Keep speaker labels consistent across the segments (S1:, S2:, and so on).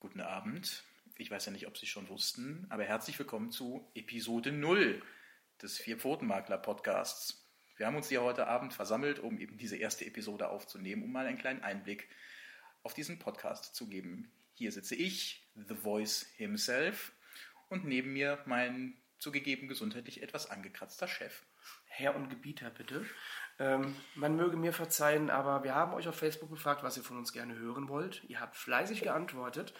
S1: Guten Abend. Ich weiß ja nicht, ob Sie schon wussten, aber herzlich willkommen zu Episode 0 des Vier-Pfoten-Makler-Podcasts. Wir haben uns hier heute Abend versammelt, um eben diese erste Episode aufzunehmen, um mal einen kleinen Einblick auf diesen Podcast zu geben. Hier sitze ich, The Voice himself, und neben mir mein zugegeben gesundheitlich etwas angekratzter Chef.
S2: Herr und Gebieter, bitte. Ähm, man möge mir verzeihen, aber wir haben euch auf Facebook gefragt, was ihr von uns gerne hören wollt. Ihr habt fleißig geantwortet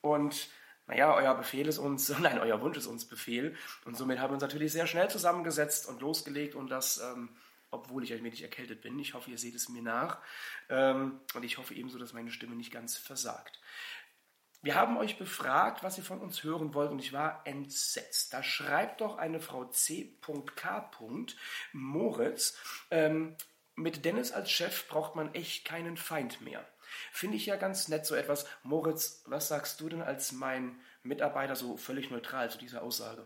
S2: und naja, euer Befehl ist uns, nein, euer Wunsch ist uns Befehl. Und somit haben wir uns natürlich sehr schnell zusammengesetzt und losgelegt und das, ähm, obwohl ich ein wenig erkältet bin. Ich hoffe, ihr seht es mir nach. Ähm, und ich hoffe ebenso, dass meine Stimme nicht ganz versagt. Wir haben euch befragt, was ihr von uns hören wollt, und ich war entsetzt. Da schreibt doch eine Frau C.K. Moritz, ähm, mit Dennis als Chef braucht man echt keinen Feind mehr. Finde ich ja ganz nett so etwas. Moritz, was sagst du denn als mein Mitarbeiter so völlig neutral zu dieser Aussage?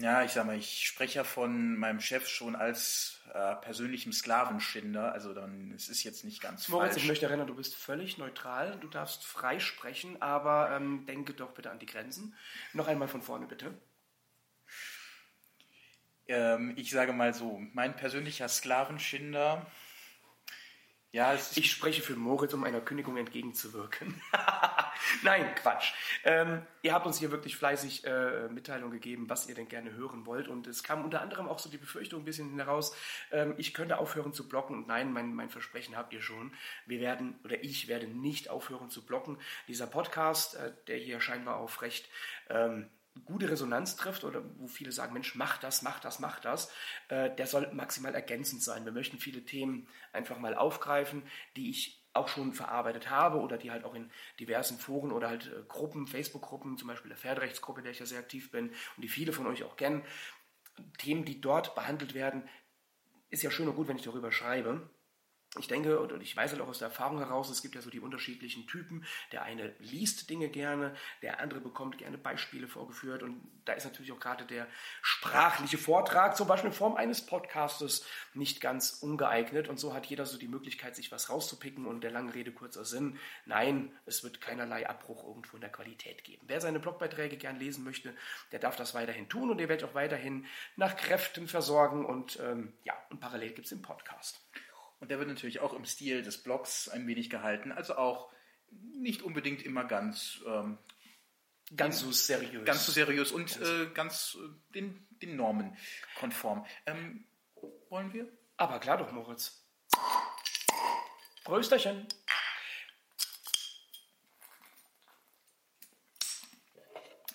S1: Ja, ich sag mal, ich spreche ja von meinem Chef schon als äh, persönlichem Sklavenschinder, also dann es ist jetzt nicht ganz
S2: Moritz,
S1: falsch.
S2: ich möchte erinnern, du bist völlig neutral, du darfst frei sprechen, aber ähm, denke doch bitte an die Grenzen. Noch einmal von vorne bitte.
S1: Ähm, ich sage mal so, mein persönlicher Sklavenschinder. Ja,
S2: Ich spreche für Moritz, um einer Kündigung entgegenzuwirken. Nein, Quatsch. Ähm, ihr habt uns hier wirklich fleißig äh, Mitteilung gegeben, was ihr denn gerne hören wollt. Und es kam unter anderem auch so die Befürchtung ein bisschen heraus, ähm, ich könnte aufhören zu blocken. Und nein, mein, mein Versprechen habt ihr schon. Wir werden, oder ich werde nicht aufhören zu blocken. Dieser Podcast, äh, der hier scheinbar auf recht ähm, gute Resonanz trifft oder wo viele sagen, Mensch, mach das, mach das, mach das, äh, der soll maximal ergänzend sein. Wir möchten viele Themen einfach mal aufgreifen, die ich auch schon verarbeitet habe oder die halt auch in diversen Foren oder halt äh, Gruppen, Facebook-Gruppen, zum Beispiel der Pferderechtsgruppe, der ich ja sehr aktiv bin und die viele von euch auch kennen, Themen, die dort behandelt werden, ist ja schön und gut, wenn ich darüber schreibe. Ich denke, und ich weiß halt auch aus der Erfahrung heraus, es gibt ja so die unterschiedlichen Typen. Der eine liest Dinge gerne, der andere bekommt gerne Beispiele vorgeführt. Und da ist natürlich auch gerade der sprachliche Vortrag, zum Beispiel in Form eines Podcastes, nicht ganz ungeeignet. Und so hat jeder so die Möglichkeit, sich was rauszupicken. Und der lange Rede, kurzer Sinn. Nein, es wird keinerlei Abbruch irgendwo in der Qualität geben. Wer seine Blogbeiträge gern lesen möchte, der darf das weiterhin tun. Und ihr werdet auch weiterhin nach Kräften versorgen. Und ähm, ja, und parallel gibt es den Podcast.
S1: Und der wird natürlich auch im Stil des Blogs ein wenig gehalten, also auch nicht unbedingt immer ganz, ähm,
S2: Ganz so seriös.
S1: ganz so seriös und äh, ganz äh, den, den Normen konform. Ähm, wollen wir?
S2: Aber klar doch, Moritz. Prösterchen.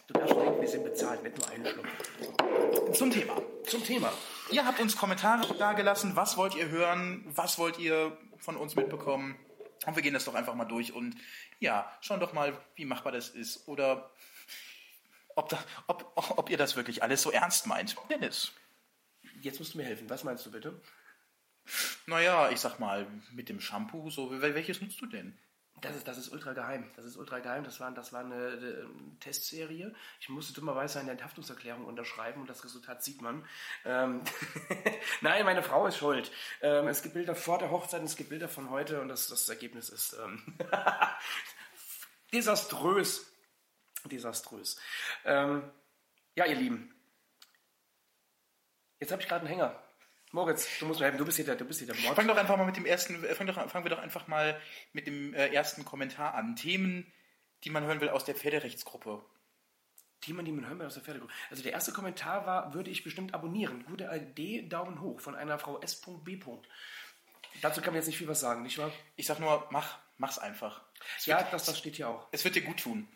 S2: Du darfst denken, wir sind bezahlt, nicht nur einen Schluck.
S1: Zum Thema.
S2: Zum Thema.
S1: Ihr habt uns Kommentare dagelassen. Was wollt ihr hören? Was wollt ihr von uns mitbekommen? Und wir gehen das doch einfach mal durch und ja, schauen doch mal, wie machbar das ist oder ob, da, ob, ob ihr das wirklich alles so ernst meint. Dennis.
S2: Jetzt musst du mir helfen. Was meinst du bitte?
S1: Naja, ich sag mal, mit dem Shampoo, so, wel- welches nutzt du denn?
S2: Das ist, das ist ultra geheim. Das ist ultra geheim. Das war, das war eine, äh, Testserie. Ich musste dummerweise eine Enthhaftungserklärung unterschreiben und das Resultat sieht man. Ähm Nein, meine Frau ist schuld. Ähm, es gibt Bilder vor der Hochzeit es gibt Bilder von heute und das, das Ergebnis ist ähm desaströs. Desaströs. Ähm, ja, ihr Lieben. Jetzt habe ich gerade einen Hänger. Moritz, du musst mir helfen. Du bist hier der, du bist hier der Mord.
S1: Fang doch einfach mal mit dem ersten, äh, fang doch, fangen wir doch einfach mal mit dem äh, ersten Kommentar an. Themen, die man hören will aus der Pferderechtsgruppe.
S2: Themen, die man hören will aus der Pferdegruppe. Also der erste Kommentar war, würde ich bestimmt abonnieren. Gute Idee, Daumen hoch von einer Frau S.B. Dazu kann man jetzt nicht viel was sagen, nicht wahr?
S1: Ich sag nur, mach, mach's einfach. Es
S2: Ja,
S1: wird,
S2: das, das steht hier auch.
S1: es wird dir gut tun.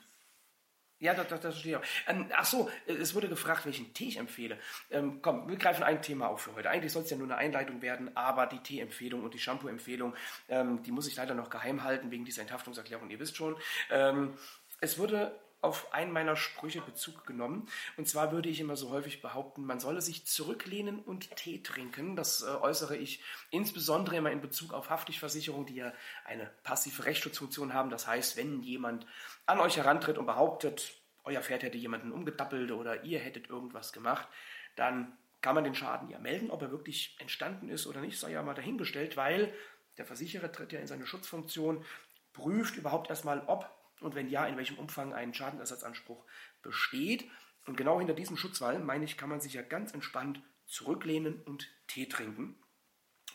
S2: Ja, das, das, das steht auch. Ähm, ach so, äh, es wurde gefragt, welchen Tee ich empfehle. Ähm, komm, wir greifen ein Thema auf für heute. Eigentlich soll es ja nur eine Einleitung werden, aber die Tee-Empfehlung und die Shampoo-Empfehlung, ähm, die muss ich leider noch geheim halten wegen dieser Enthaftungserklärung, ihr wisst schon. Ähm, es wurde auf einen meiner Sprüche Bezug genommen. Und zwar würde ich immer so häufig behaupten, man solle sich zurücklehnen und Tee trinken. Das äh, äußere ich insbesondere immer in Bezug auf Haftpflichtversicherungen, die ja eine passive Rechtsschutzfunktion haben. Das heißt, wenn jemand an euch herantritt und behauptet, euer Pferd hätte jemanden umgedappelt oder ihr hättet irgendwas gemacht, dann kann man den Schaden ja melden. Ob er wirklich entstanden ist oder nicht, sei ja mal dahingestellt, weil der Versicherer tritt ja in seine Schutzfunktion, prüft überhaupt erstmal, ob Und wenn ja, in welchem Umfang ein Schadenersatzanspruch besteht. Und genau hinter diesem Schutzwall, meine ich, kann man sich ja ganz entspannt zurücklehnen und Tee trinken.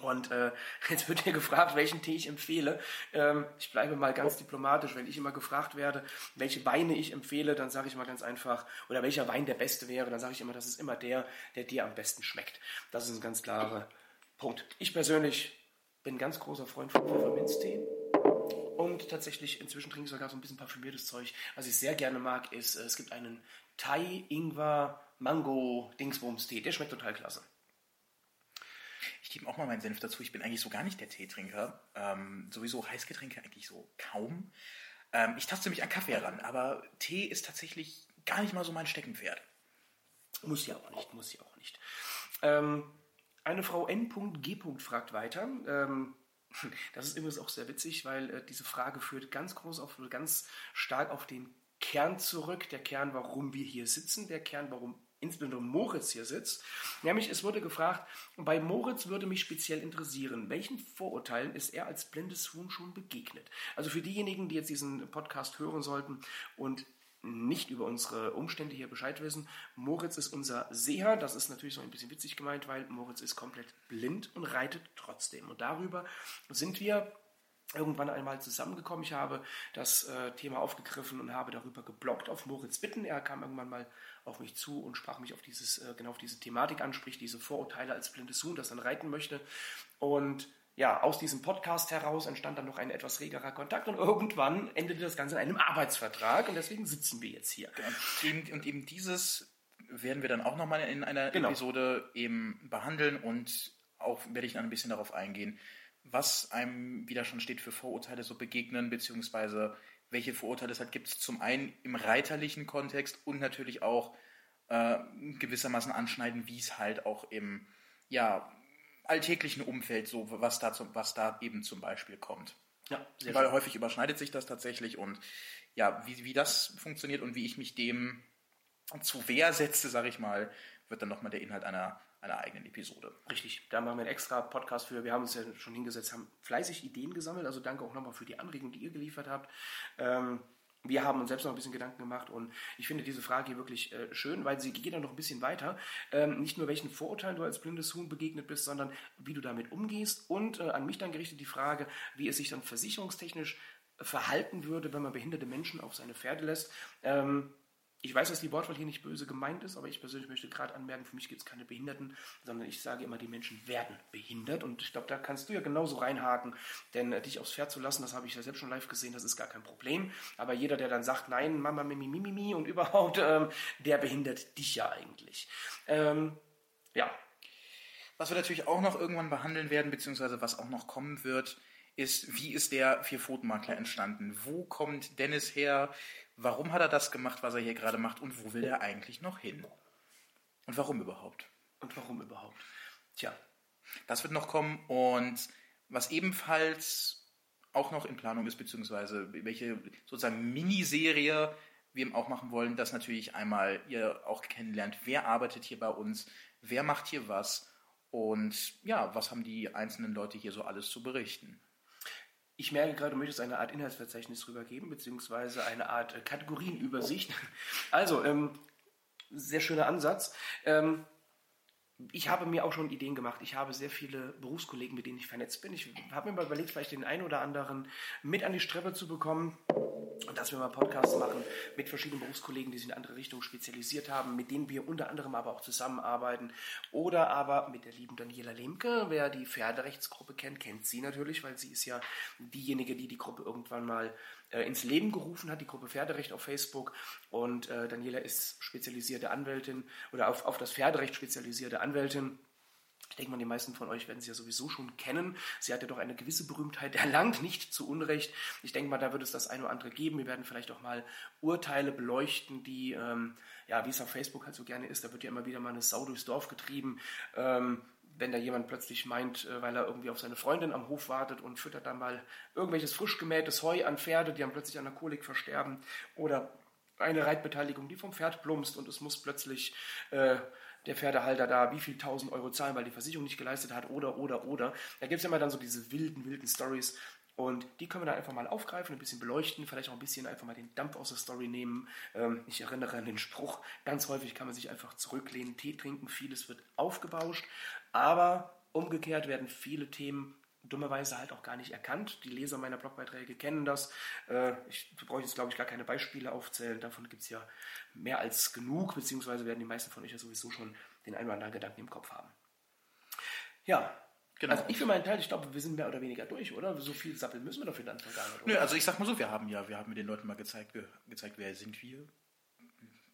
S2: Und äh, jetzt wird hier gefragt, welchen Tee ich empfehle. Ähm, ich bleibe mal ganz diplomatisch. Wenn ich immer gefragt werde, welche Weine ich empfehle, dann sage ich mal ganz einfach, oder welcher Wein der beste wäre, dann sage ich immer, das ist immer der, der dir am besten schmeckt. Das ist ein ganz klarer Punkt. Ich persönlich bin ein ganz großer Freund von Pfefferminztee. Und tatsächlich, inzwischen trinke ich sogar so ein bisschen parfümiertes Zeug. Was ich sehr gerne mag, ist, äh, es gibt einen Thai, Ingwer, Mango, Dingsbums-Tee. Der schmeckt total klasse.
S1: Ich gebe auch mal meinen Senf dazu. Ich bin eigentlich so gar nicht der Teetrinker. Ähm, sowieso Heißgetränke eigentlich so kaum. Ähm, ich taste mich an Kaffee heran, aber Tee ist tatsächlich gar nicht mal so mein Steckenpferd.
S2: Muss ja auch nicht, muss ja auch nicht. Ähm, eine Frau N.G. fragt weiter. Ähm, das ist übrigens auch sehr witzig, weil äh, diese Frage führt ganz groß auf, ganz stark auf den Kern zurück. Der Kern, warum wir hier sitzen, der Kern, warum insbesondere Moritz hier sitzt. Nämlich, es wurde gefragt, bei Moritz würde mich speziell interessieren, welchen Vorurteilen ist er als blindes Huhn schon begegnet? Also für diejenigen, die jetzt diesen Podcast hören sollten und nicht über unsere Umstände hier Bescheid wissen. Moritz ist unser Seher. Das ist natürlich so ein bisschen witzig gemeint, weil Moritz ist komplett blind und reitet trotzdem. Und darüber sind wir irgendwann einmal zusammengekommen. Ich habe das äh, Thema aufgegriffen und habe darüber geblockt auf Moritz Bitten. Er kam irgendwann mal auf mich zu und sprach mich auf dieses, äh, genau auf diese Thematik an, sprich diese Vorurteile als blindes Huhn, das dann reiten möchte. Und ja, aus diesem Podcast heraus entstand dann noch ein etwas regerer Kontakt und irgendwann endete das Ganze in einem Arbeitsvertrag und deswegen sitzen wir jetzt hier.
S1: Genau. Und eben dieses werden wir dann auch nochmal in einer genau. Episode eben behandeln und auch werde ich dann ein bisschen darauf eingehen, was einem wieder schon steht für Vorurteile so begegnen, beziehungsweise welche Vorurteile es halt gibt. Zum einen im reiterlichen Kontext und natürlich auch äh, gewissermaßen anschneiden, wie es halt auch im ja, alltäglichen Umfeld so, was da, zum, was da eben zum Beispiel kommt. Ja, sehr Weil schön. häufig überschneidet sich das tatsächlich und ja, wie, wie das funktioniert und wie ich mich dem zu Wehr setze, sage ich mal, wird dann nochmal der Inhalt einer einer eigenen Episode.
S2: Richtig, da machen wir einen extra Podcast für. Wir haben uns ja schon hingesetzt, haben fleißig Ideen gesammelt. Also danke auch nochmal für die Anregungen, die ihr geliefert habt. Ähm, wir haben uns selbst noch ein bisschen Gedanken gemacht und ich finde diese Frage hier wirklich äh, schön, weil sie geht dann noch ein bisschen weiter. Ähm, nicht nur welchen Vorurteilen du als blindes Huhn begegnet bist, sondern wie du damit umgehst und äh, an mich dann gerichtet die Frage, wie es sich dann versicherungstechnisch verhalten würde, wenn man behinderte Menschen auf seine Pferde lässt. Ähm, ich weiß, dass die Wortwahl hier nicht böse gemeint ist, aber ich persönlich möchte gerade anmerken, für mich gibt es keine Behinderten, sondern ich sage immer, die Menschen werden behindert. Und ich glaube, da kannst du ja genauso reinhaken, denn äh, dich aufs Pferd zu lassen, das habe ich ja selbst schon live gesehen, das ist gar kein Problem. Aber jeder, der dann sagt, nein, Mama, Mimi, Mimi, Mimi und überhaupt, ähm, der behindert dich ja eigentlich. Ähm, ja.
S1: Was wir natürlich auch noch irgendwann behandeln werden, beziehungsweise was auch noch kommen wird, ist, wie ist der Vier-Pfoten-Makler entstanden? Wo kommt Dennis her? Warum hat er das gemacht, was er hier gerade macht? Und wo will er eigentlich noch hin? Und warum überhaupt?
S2: Und warum überhaupt? Tja.
S1: Das wird noch kommen. Und was ebenfalls auch noch in Planung ist, beziehungsweise welche sozusagen Miniserie wir auch machen wollen, dass natürlich einmal ihr auch kennenlernt, wer arbeitet hier bei uns, wer macht hier was und ja, was haben die einzelnen Leute hier so alles zu berichten.
S2: Ich merke gerade, du möchtest eine Art Inhaltsverzeichnis rübergeben, beziehungsweise eine Art äh, Kategorienübersicht. Also, ähm, sehr schöner Ansatz. Ähm, ich habe mir auch schon Ideen gemacht. Ich habe sehr viele Berufskollegen, mit denen ich vernetzt bin. Ich habe mir mal überlegt, vielleicht den einen oder anderen mit an die Streppe zu bekommen dass wir mal Podcasts machen mit verschiedenen Berufskollegen, die sich in andere Richtungen spezialisiert haben, mit denen wir unter anderem aber auch zusammenarbeiten. Oder aber mit der lieben Daniela Lemke. Wer die Pferderechtsgruppe kennt, kennt sie natürlich, weil sie ist ja diejenige, die die Gruppe irgendwann mal äh, ins Leben gerufen hat, die Gruppe Pferderecht auf Facebook. Und äh, Daniela ist spezialisierte Anwältin oder auf, auf das Pferderecht spezialisierte Anwältin. Denke mal, die meisten von euch werden sie ja sowieso schon kennen. Sie hat ja doch eine gewisse Berühmtheit erlangt, nicht zu Unrecht. Ich denke mal, da wird es das eine oder andere geben. Wir werden vielleicht auch mal Urteile beleuchten, die, ähm, ja, wie es auf Facebook halt so gerne ist, da wird ja immer wieder mal eine Sau durchs Dorf getrieben. Ähm, wenn da jemand plötzlich meint, äh, weil er irgendwie auf seine Freundin am Hof wartet und füttert dann mal irgendwelches frisch gemähtes Heu an Pferde, die dann plötzlich an der Kolik versterben oder eine Reitbeteiligung, die vom Pferd plumpst und es muss plötzlich äh, der Pferdehalter da wie viel tausend Euro zahlen, weil die Versicherung nicht geleistet hat oder, oder, oder. Da gibt es immer dann so diese wilden, wilden Stories. Und die können wir dann einfach mal aufgreifen, ein bisschen beleuchten, vielleicht auch ein bisschen einfach mal den Dampf aus der Story nehmen. Ähm, ich erinnere an den Spruch, ganz häufig kann man sich einfach zurücklehnen, Tee trinken, vieles wird aufgebauscht. Aber umgekehrt werden viele Themen dummerweise halt auch gar nicht erkannt. Die Leser meiner Blogbeiträge kennen das. Äh, ich brauche jetzt, glaube ich, gar keine Beispiele aufzählen. Davon gibt es ja mehr als genug, beziehungsweise werden die meisten von euch ja sowieso schon den einen oder anderen Gedanken im Kopf haben. Ja, Genau. Also ich für meinen Teil, ich glaube, wir sind mehr oder weniger durch, oder? So viel sappeln müssen wir dafür dann gar nicht.
S1: Oder? Nö, also ich sag mal so, wir haben ja, wir haben den Leuten mal gezeigt, gezeigt, wer sind wir,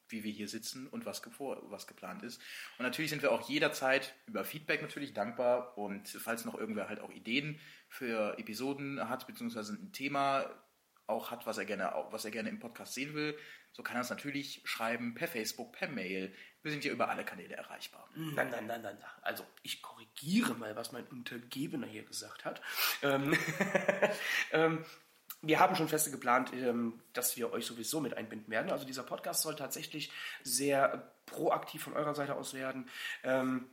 S1: wie wir hier sitzen und was, was geplant ist. Und natürlich sind wir auch jederzeit über Feedback natürlich dankbar und falls noch irgendwer halt auch Ideen für Episoden hat, beziehungsweise ein Thema auch hat, was er gerne, was er gerne im Podcast sehen will, so kann er es natürlich schreiben per Facebook, per Mail. Wir sind hier über alle Kanäle erreichbar.
S2: Nein, nein, nein, nein. Also ich korrigiere mal, was mein Untergebener hier gesagt hat. Ähm, ähm, wir haben schon feste geplant, ähm, dass wir euch sowieso mit einbinden werden. Also dieser Podcast soll tatsächlich sehr proaktiv von eurer Seite aus werden. Ähm,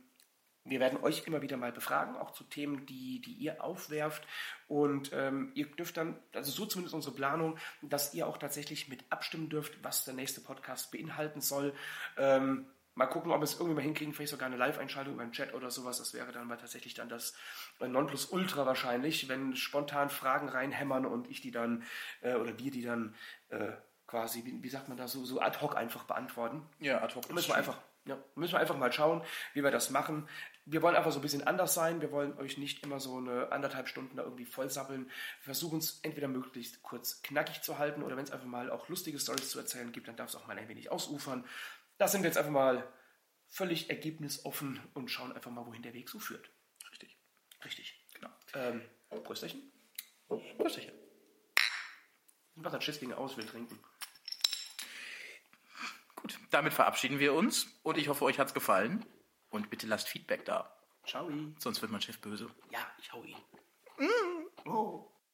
S2: wir werden euch immer wieder mal befragen, auch zu Themen, die, die ihr aufwerft. Und ähm, ihr dürft dann, also so zumindest unsere Planung, dass ihr auch tatsächlich mit abstimmen dürft, was der nächste Podcast beinhalten soll. Ähm, mal gucken, ob wir es irgendwie mal hinkriegen, vielleicht sogar eine Live-Einschaltung über den Chat oder sowas. Das wäre dann mal tatsächlich dann das Nonplusultra wahrscheinlich, wenn spontan Fragen reinhämmern und ich die dann, äh, oder wir die dann äh, quasi, wie, wie, sagt man da, so, so ad hoc einfach beantworten.
S1: Ja, ad hoc.
S2: Müssen wir einfach ja, müssen wir einfach mal schauen, wie wir das machen. Wir wollen einfach so ein bisschen anders sein. Wir wollen euch nicht immer so eine anderthalb Stunden da irgendwie vollsappeln. Wir versuchen es entweder möglichst kurz knackig zu halten oder wenn es einfach mal auch lustige Stories zu erzählen gibt, dann darf es auch mal ein wenig ausufern. Da sind wir jetzt einfach mal völlig ergebnisoffen und schauen einfach mal, wohin der Weg so führt.
S1: Richtig.
S2: Richtig. Genau. Ähm, Prösterchen.
S1: Prösterchen.
S2: Was hat Schiss gegen aus, will trinken.
S1: Gut, damit verabschieden wir uns und ich hoffe, euch hat es gefallen. Und bitte lasst Feedback da.
S2: Ciao.
S1: Sonst wird mein Chef böse.
S2: Ja, ich hau ihn. Mm. Oh.